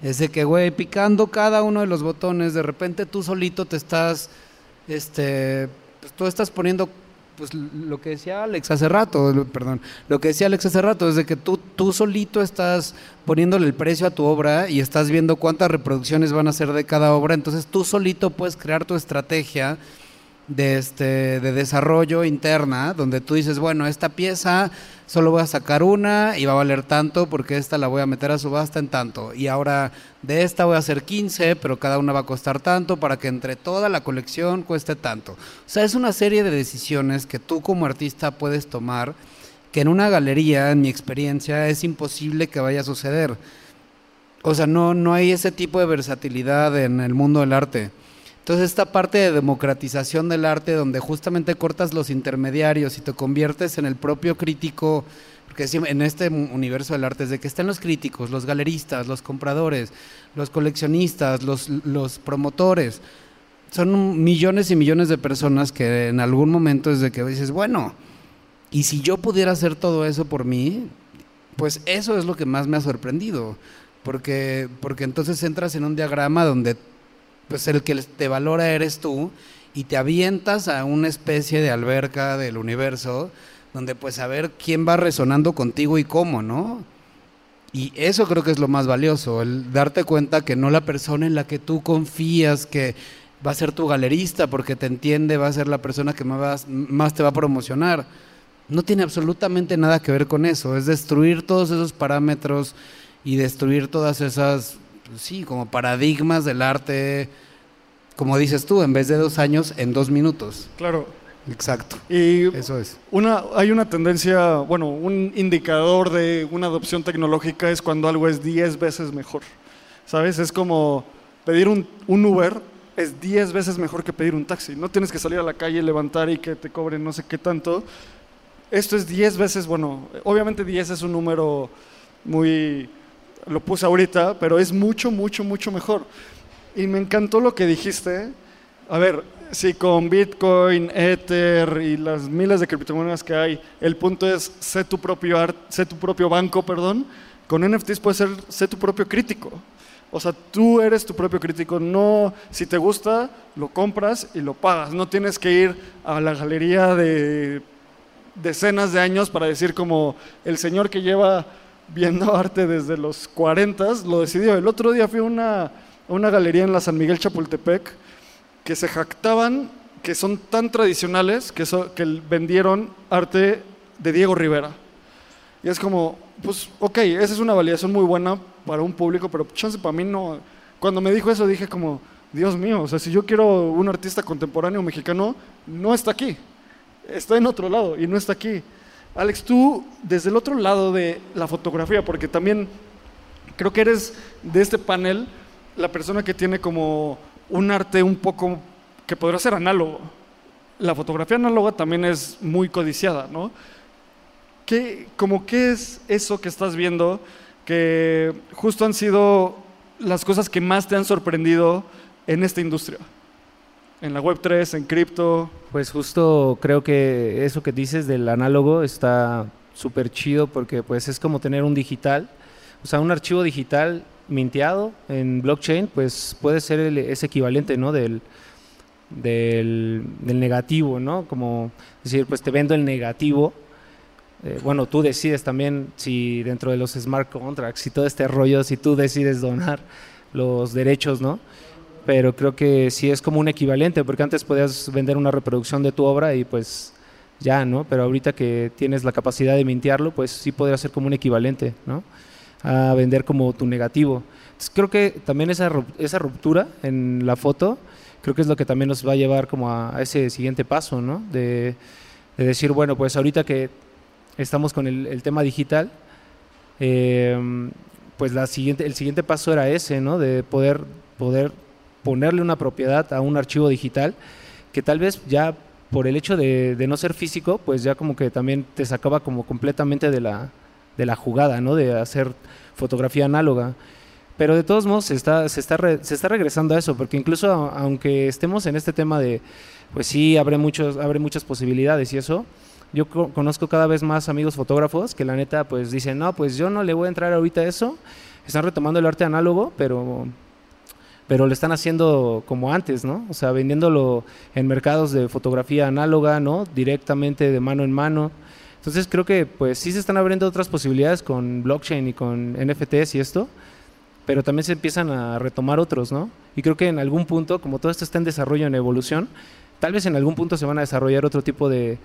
es de que, güey, picando cada uno de los botones, de repente tú solito te estás, este, pues tú estás poniendo, pues lo que decía Alex hace rato, perdón, lo que decía Alex hace rato, es de que tú, tú solito estás poniéndole el precio a tu obra y estás viendo cuántas reproducciones van a ser de cada obra, entonces tú solito puedes crear tu estrategia de, este, de desarrollo interna, donde tú dices, bueno, esta pieza solo voy a sacar una y va a valer tanto porque esta la voy a meter a subasta en tanto. Y ahora de esta voy a hacer 15, pero cada una va a costar tanto para que entre toda la colección cueste tanto. O sea, es una serie de decisiones que tú como artista puedes tomar que en una galería, en mi experiencia, es imposible que vaya a suceder. O sea, no, no hay ese tipo de versatilidad en el mundo del arte. Entonces esta parte de democratización del arte donde justamente cortas los intermediarios y te conviertes en el propio crítico, porque en este universo del arte es de que están los críticos, los galeristas, los compradores, los coleccionistas, los, promotores. Son millones y millones de personas que en algún momento es de que dices, bueno, y si yo pudiera hacer todo eso por mí, pues eso es lo que más me ha sorprendido. Porque, porque entonces entras en un diagrama donde pues el que te valora eres tú y te avientas a una especie de alberca del universo donde pues a ver quién va resonando contigo y cómo, ¿no? Y eso creo que es lo más valioso, el darte cuenta que no la persona en la que tú confías que va a ser tu galerista porque te entiende, va a ser la persona que más, más te va a promocionar. No tiene absolutamente nada que ver con eso, es destruir todos esos parámetros y destruir todas esas sí, como paradigmas del arte, como dices tú, en vez de dos años, en dos minutos. Claro. Exacto. Y eso es. Una, hay una tendencia, bueno, un indicador de una adopción tecnológica es cuando algo es 10 veces mejor. ¿Sabes? Es como pedir un, un Uber es 10 veces mejor que pedir un taxi. No tienes que salir a la calle, levantar y que te cobren no sé qué tanto. Esto es 10 veces, bueno, obviamente 10 es un número muy lo puse ahorita, pero es mucho, mucho, mucho mejor. Y me encantó lo que dijiste. A ver, si con Bitcoin, Ether y las miles de criptomonedas que hay, el punto es sé tu propio art, sé tu propio banco, perdón. Con NFTs puede ser sé tu propio crítico. O sea, tú eres tu propio crítico. No, si te gusta, lo compras y lo pagas. No tienes que ir a la galería de decenas de años para decir como el señor que lleva viendo arte desde los 40, lo decidió. El otro día fui a una, una galería en la San Miguel Chapultepec que se jactaban que son tan tradicionales que, que vendieron arte de Diego Rivera. Y es como, pues, ok, esa es una validación muy buena para un público, pero chance para mí no. Cuando me dijo eso dije como, Dios mío, o sea, si yo quiero un artista contemporáneo mexicano, no está aquí. Está en otro lado y no está aquí. Alex, tú desde el otro lado de la fotografía, porque también creo que eres de este panel la persona que tiene como un arte un poco que podrá ser análogo. La fotografía análoga también es muy codiciada, ¿no? ¿Qué, como qué es eso que estás viendo que justo han sido las cosas que más te han sorprendido en esta industria? En la Web3, en cripto. Pues justo creo que eso que dices del análogo está súper chido porque pues es como tener un digital, o sea, un archivo digital minteado en blockchain, pues puede ser ese equivalente, ¿no? Del, del, negativo, ¿no? Como decir, pues te vendo el negativo. Eh, bueno, tú decides también si dentro de los smart contracts y todo este rollo, si tú decides donar los derechos, ¿no? Pero creo que sí es como un equivalente, porque antes podías vender una reproducción de tu obra y pues ya, ¿no? Pero ahorita que tienes la capacidad de mintearlo, pues sí podría ser como un equivalente, ¿no? A vender como tu negativo. Entonces creo que también esa, ruptura en la foto, creo que es lo que también nos va a llevar como a, ese siguiente paso, ¿no? De, decir, bueno, pues ahorita que estamos con el, tema digital, eh, pues la siguiente, el siguiente paso era ese, ¿no? De poder, poder ponerle una propiedad a un archivo digital que tal vez ya por el hecho de, no ser físico, pues ya como que también te sacaba como completamente de la, de la jugada, ¿no? De hacer fotografía análoga. Pero de todos modos se está, se está, se está regresando a eso, porque incluso aunque estemos en este tema de, pues sí, abre, muchos, abre muchas posibilidades y eso, yo conozco cada vez más amigos fotógrafos que la neta pues dicen, no, pues yo no le voy a entrar ahorita a eso, están retomando el arte análogo, pero pero lo están haciendo como antes, ¿no? O sea, vendiéndolo en mercados de fotografía análoga, ¿no? Directamente de mano en mano. Entonces creo que pues sí se están abriendo otras posibilidades con blockchain y con NFTs y esto, pero también se empiezan a retomar otros, ¿no? Y creo que en algún punto, como todo esto está en desarrollo, en evolución, tal vez en algún punto se van a desarrollar otro tipo de,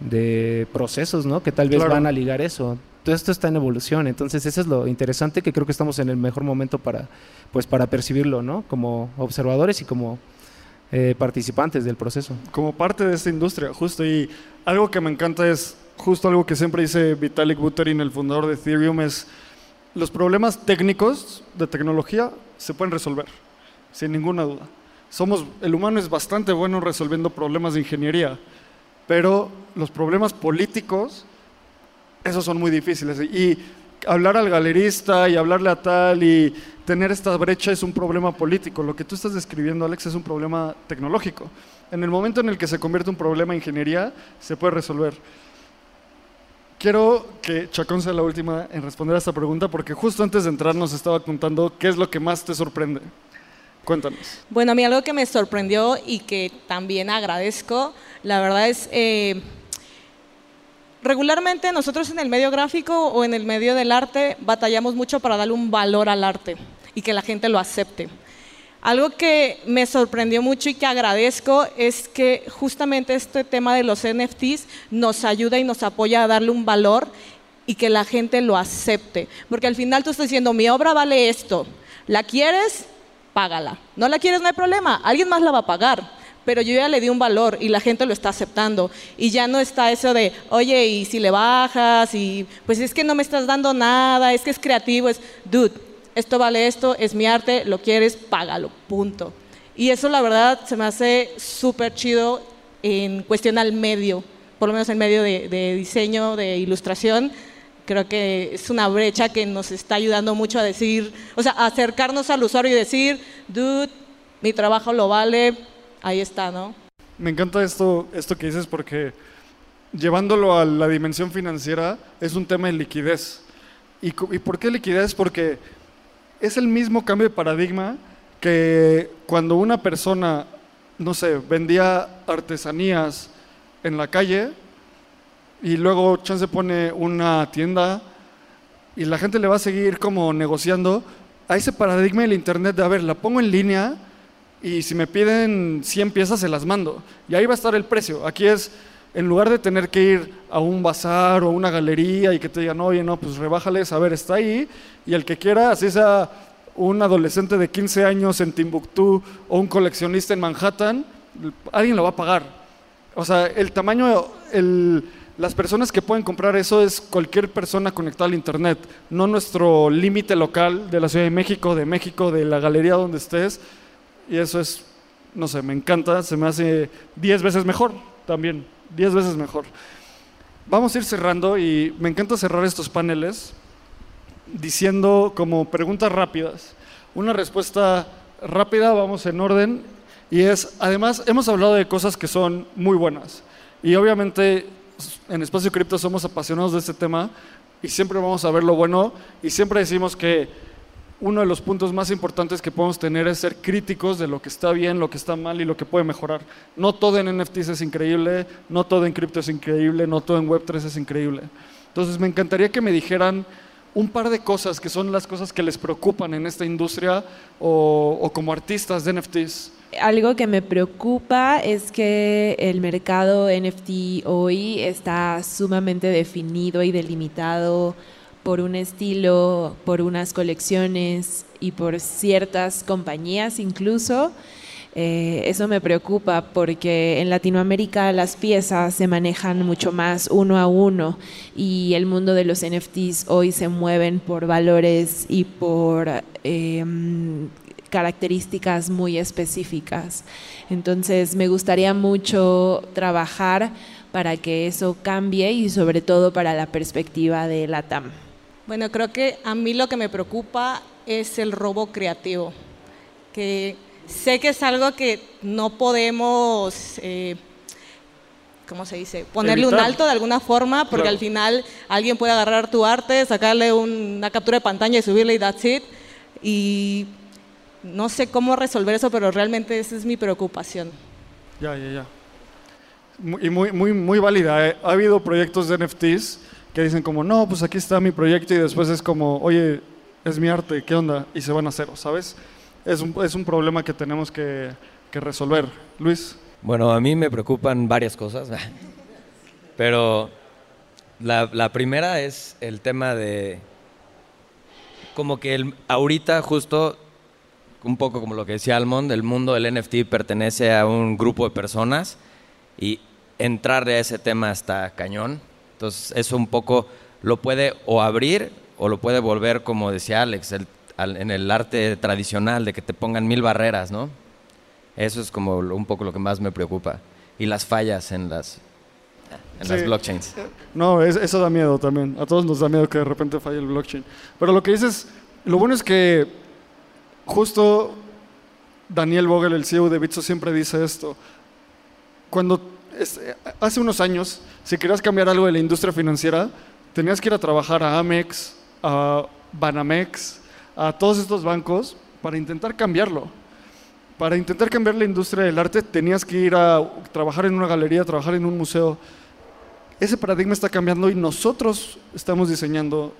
de procesos, ¿no? Que tal vez Claro. van a ligar eso. Todo esto está en evolución, entonces eso es lo interesante que creo que estamos en el mejor momento para, pues, para percibirlo, ¿no? Como observadores y como eh, participantes del proceso. como parte de esta industria, justo. Y algo que me encanta es justo algo que siempre dice Vitalik Buterin, el fundador de Ethereum, es los problemas técnicos de tecnología se pueden resolver, sin ninguna duda. Somos, el humano es bastante bueno resolviendo problemas de ingeniería, pero los problemas políticos, esos son muy difíciles. Y hablar al galerista y hablarle a tal y tener esta brecha es un problema político. Lo que tú estás describiendo, Alex, es un problema tecnológico. En el momento en el que se convierte en un problema de ingeniería, se puede resolver. Quiero que Chacón sea la última en responder a esta pregunta porque justo antes de entrar nos estaba contando qué es lo que más te sorprende. Cuéntanos. Bueno, a mí algo que me sorprendió y que también agradezco, la verdad es, eh, regularmente nosotros en el medio gráfico o en el medio del arte batallamos mucho para darle un valor al arte y que la gente lo acepte. Algo que me sorprendió mucho y que agradezco es que justamente este tema de los NFTs nos ayuda y nos apoya a darle un valor y que la gente lo acepte. Porque al final tú estás diciendo, mi obra vale esto, ¿la quieres? Págala. ¿No la quieres? No hay problema, alguien más la va a pagar. Pero yo ya le di un valor y la gente lo está aceptando. Y ya no está eso de, oye, y si le bajas, y pues es que no me estás dando nada, es que es creativo, es, dude, esto vale esto, es mi arte, lo quieres, págalo, punto. Y eso la verdad se me hace súper chido en cuestión al medio, por lo menos en medio de, de diseño, de ilustración. Creo que es una brecha que nos está ayudando mucho a decir, o sea, acercarnos al usuario y decir, dude, mi trabajo lo vale, ahí está, ¿no? Me encanta esto, esto que dices porque llevándolo a la dimensión financiera es un tema de liquidez. ¿Y, y por qué liquidez? Porque es el mismo cambio de paradigma que cuando una persona, no sé, vendía artesanías en la calle y luego Chance pone una tienda y la gente le va a seguir como negociando a ese paradigma del internet de, a ver, la pongo en línea y si me piden 100 piezas se las mando. Y ahí va a estar el precio. Aquí es, en lugar de tener que ir a un bazar o una galería y que te digan, oye, no, pues rebájales, a ver, está ahí. Y el que quiera, así sea un adolescente de 15 años en Timbuktu o un coleccionista en Manhattan, alguien lo va a pagar. O sea, el tamaño, el, las personas que pueden comprar eso es cualquier persona conectada al Internet, no nuestro límite local de la Ciudad de México, de México, de la galería donde estés. Y eso es, no sé, me encanta, se me hace 10 veces mejor también, 10 veces mejor. Vamos a ir cerrando y me encanta cerrar estos paneles diciendo como preguntas rápidas. Una respuesta rápida, vamos en orden, y es, además, hemos hablado de cosas que son muy buenas. Y obviamente en Espacio Cripto somos apasionados de este tema y siempre vamos a ver lo bueno y siempre decimos que uno de los puntos más importantes que podemos tener es ser críticos de lo que está bien, lo que está mal y lo que puede mejorar. No todo en NFTs es increíble, no todo en cripto es increíble, no todo en Web3 es increíble. Entonces me encantaría que me dijeran un par de cosas que son las cosas que les preocupan en esta industria o, o como artistas de NFTs. Algo que me preocupa es que el mercado NFT hoy está sumamente definido y delimitado por un estilo, por unas colecciones y por ciertas compañías incluso. Eh, eso me preocupa porque en Latinoamérica las piezas se manejan mucho más uno a uno y el mundo de los NFTs hoy se mueven por valores y por eh, características muy específicas. Entonces me gustaría mucho trabajar para que eso cambie y sobre todo para la perspectiva de la TAM. Bueno, creo que a mí lo que me preocupa es el robo creativo, que sé que es algo que no podemos, eh, ¿cómo se dice? Ponerle un Evitar. alto de alguna forma, porque Claro. al final alguien puede agarrar tu arte, sacarle un- una captura de pantalla y subirle y that's it. Y no sé cómo resolver eso, pero realmente esa es mi preocupación. Ya, ya, ya. Y muy, muy, muy válida. ¿eh? Ha habido proyectos de NFTs que dicen como, no, pues aquí está mi proyecto y después es como, oye, es mi arte, ¿qué onda? Y se van a cero, ¿sabes? Es un, es un problema que tenemos que, que resolver. Luis. Bueno, a mí me preocupan varias cosas, pero la, la primera es el tema de como que el, ahorita justo un poco como lo que decía Almond, el mundo del NFT pertenece a un grupo de personas y entrarle a ese tema está cañón. Entonces eso un poco lo puede o abrir o lo puede volver, como decía Alex, el- al- en el arte tradicional, de que te pongan mil barreras, ¿no? Eso es como lo- un poco lo que más me preocupa. Y las fallas en las, en las Sí. blockchains. No, es- eso da miedo también. A todos nos da miedo que de repente falle el blockchain. Pero lo que dices, lo bueno es que justo Daniel Vogel, el CEO de Bitso, siempre dice esto. Cuando es- hace unos años, si querías cambiar algo de la industria financiera, tenías que ir a trabajar a Amex, a Banamex, a todos estos bancos para intentar cambiarlo. Para intentar cambiar la industria del arte tenías que ir a trabajar en una galería, trabajar en un museo. Ese paradigma está cambiando y nosotros estamos diseñando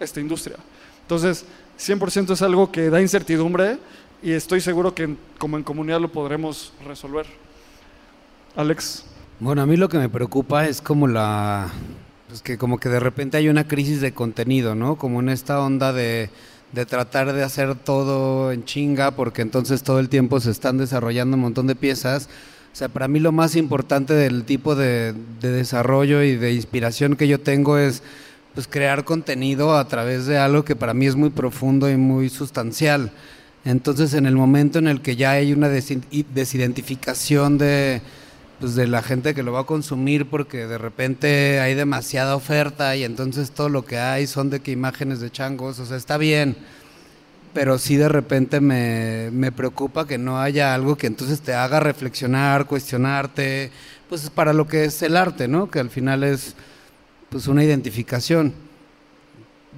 esta industria. Entonces, 100% es algo que da incertidumbre y estoy seguro que como en comunidad lo podremos resolver. Alex. Bueno, a mí lo que me preocupa es como la. Pues que como que de repente hay una crisis de contenido, ¿no? Como en esta onda de, de tratar de hacer todo en chinga, porque entonces todo el tiempo se están desarrollando un montón de piezas. O sea, para mí lo más importante del tipo de, de desarrollo y de inspiración que yo tengo es pues crear contenido a través de algo que para mí es muy profundo y muy sustancial. Entonces, en el momento en el que ya hay una desidentificación de, pues, de la gente que lo va a consumir porque de repente hay demasiada oferta y entonces todo lo que hay son de que imágenes de changos, o sea, está bien, pero sí de repente me, me preocupa que no haya algo que entonces te haga reflexionar, cuestionarte, pues para lo que es el arte, ¿no? Que al final es pues una identificación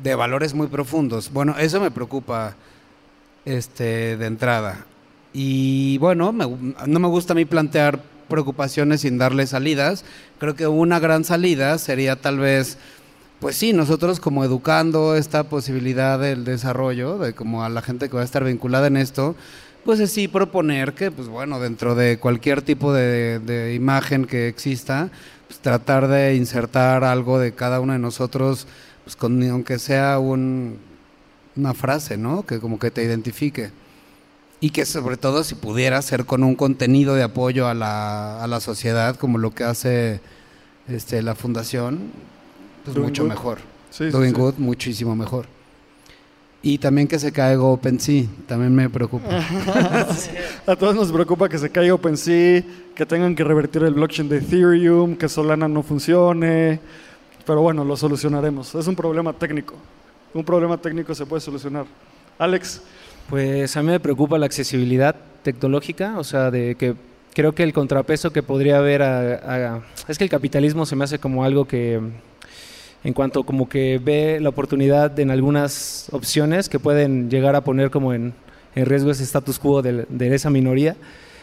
de valores muy profundos. Bueno, eso me preocupa este de entrada. Y bueno, me- no me gusta a mí plantear preocupaciones sin darle salidas. Creo que una gran salida sería tal vez, pues sí, nosotros como educando esta posibilidad del desarrollo, de como a la gente que va a estar vinculada en esto, pues es sí proponer que, pues bueno, dentro de cualquier tipo de, imagen que exista, pues tratar de insertar algo de cada uno de nosotros, pues con, aunque sea un, una frase, ¿no? Que como que te identifique. Y que sobre todo si pudiera ser con un contenido de apoyo a la, a la sociedad, como lo que hace este, la fundación, pues Doing mucho good. mejor. Sí, sí, Doing sí. good, muchísimo mejor. Y también que se caiga OpenSea, también me preocupa. A todos nos preocupa que se caiga OpenSea, que tengan que revertir el blockchain de Ethereum, que Solana no funcione. Pero bueno, lo solucionaremos. Es un problema técnico. Un problema técnico se puede solucionar. Alex, Pues a mí me preocupa la accesibilidad tecnológica, o sea, de que creo que el contrapeso que podría haber es que el capitalismo se me hace como algo que en cuanto como que ve la oportunidad en algunas opciones que pueden llegar a poner como en, riesgo ese status quo de esa minoría,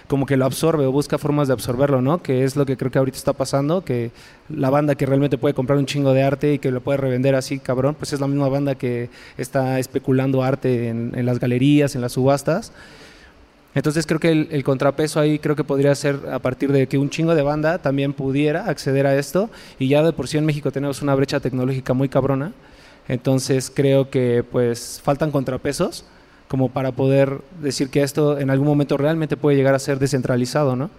como que lo absorbe o busca formas de absorberlo, ¿no? Que es lo que creo que ahorita está pasando, que la banda que realmente puede comprar un chingo de arte y que lo puede revender así, cabrón, pues es la misma banda que está especulando arte en, en las galerías, en las subastas. Entonces creo que el, el contrapeso ahí creo que podría ser a partir de que un chingo de banda también pudiera acceder a esto y ya de por sí en México tenemos una brecha tecnológica muy cabrona. Entonces creo que pues faltan contrapesos como para poder decir que esto en algún momento realmente puede llegar a ser descentralizado, ¿no?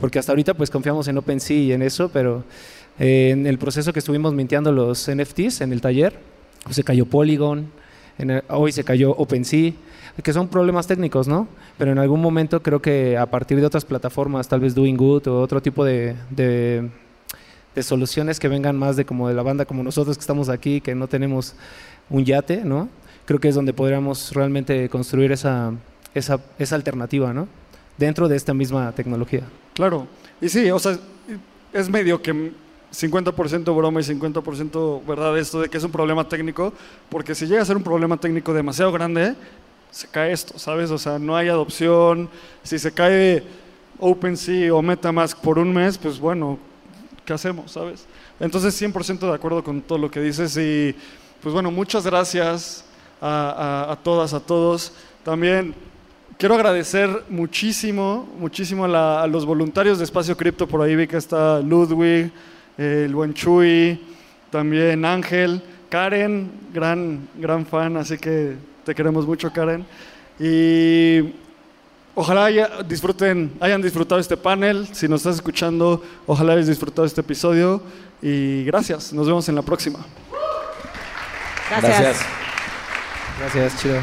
Porque hasta ahorita pues confiamos en OpenSea y en eso, pero eh, en el proceso que estuvimos minteando los NFTs en el taller, pues, se cayó Polygon, hoy se cayó OpenSea, que son problemas técnicos, ¿no? Pero en algún momento creo que a partir de otras plataformas, tal vez Doing Good o otro tipo de, de, de soluciones que vengan más de como de la banda como nosotros que estamos aquí, que no tenemos un yate, ¿no? Creo que es donde podríamos realmente construir esa, esa, esa alternativa, ¿no? Dentro de esta misma tecnología. claro. Y sí, o sea, es medio que 50% broma y 50% verdad esto de que es un problema técnico, porque si llega a ser un problema técnico demasiado grande, se cae esto, ¿sabes? O sea, no hay adopción. Si se cae OpenSea o MetaMask por un mes, pues bueno, ¿qué hacemos, sabes? Entonces, 100% de acuerdo con todo lo que dices y pues bueno, muchas gracias a, a- a todas, a todos. También quiero agradecer muchísimo, muchísimo a, la- a los voluntarios de Espacio Cripto. Por ahí vi que está Ludwig, el buen Chuy, también Ángel, Karen, gran, gran fan, así que te queremos mucho, Karen. Y ojalá haya- disfruten, hayan disfrutado este panel. Si nos estás escuchando, ojalá hayas disfrutado este episodio. Y gracias, nos vemos en la próxima. Gracias. Gracias, chido.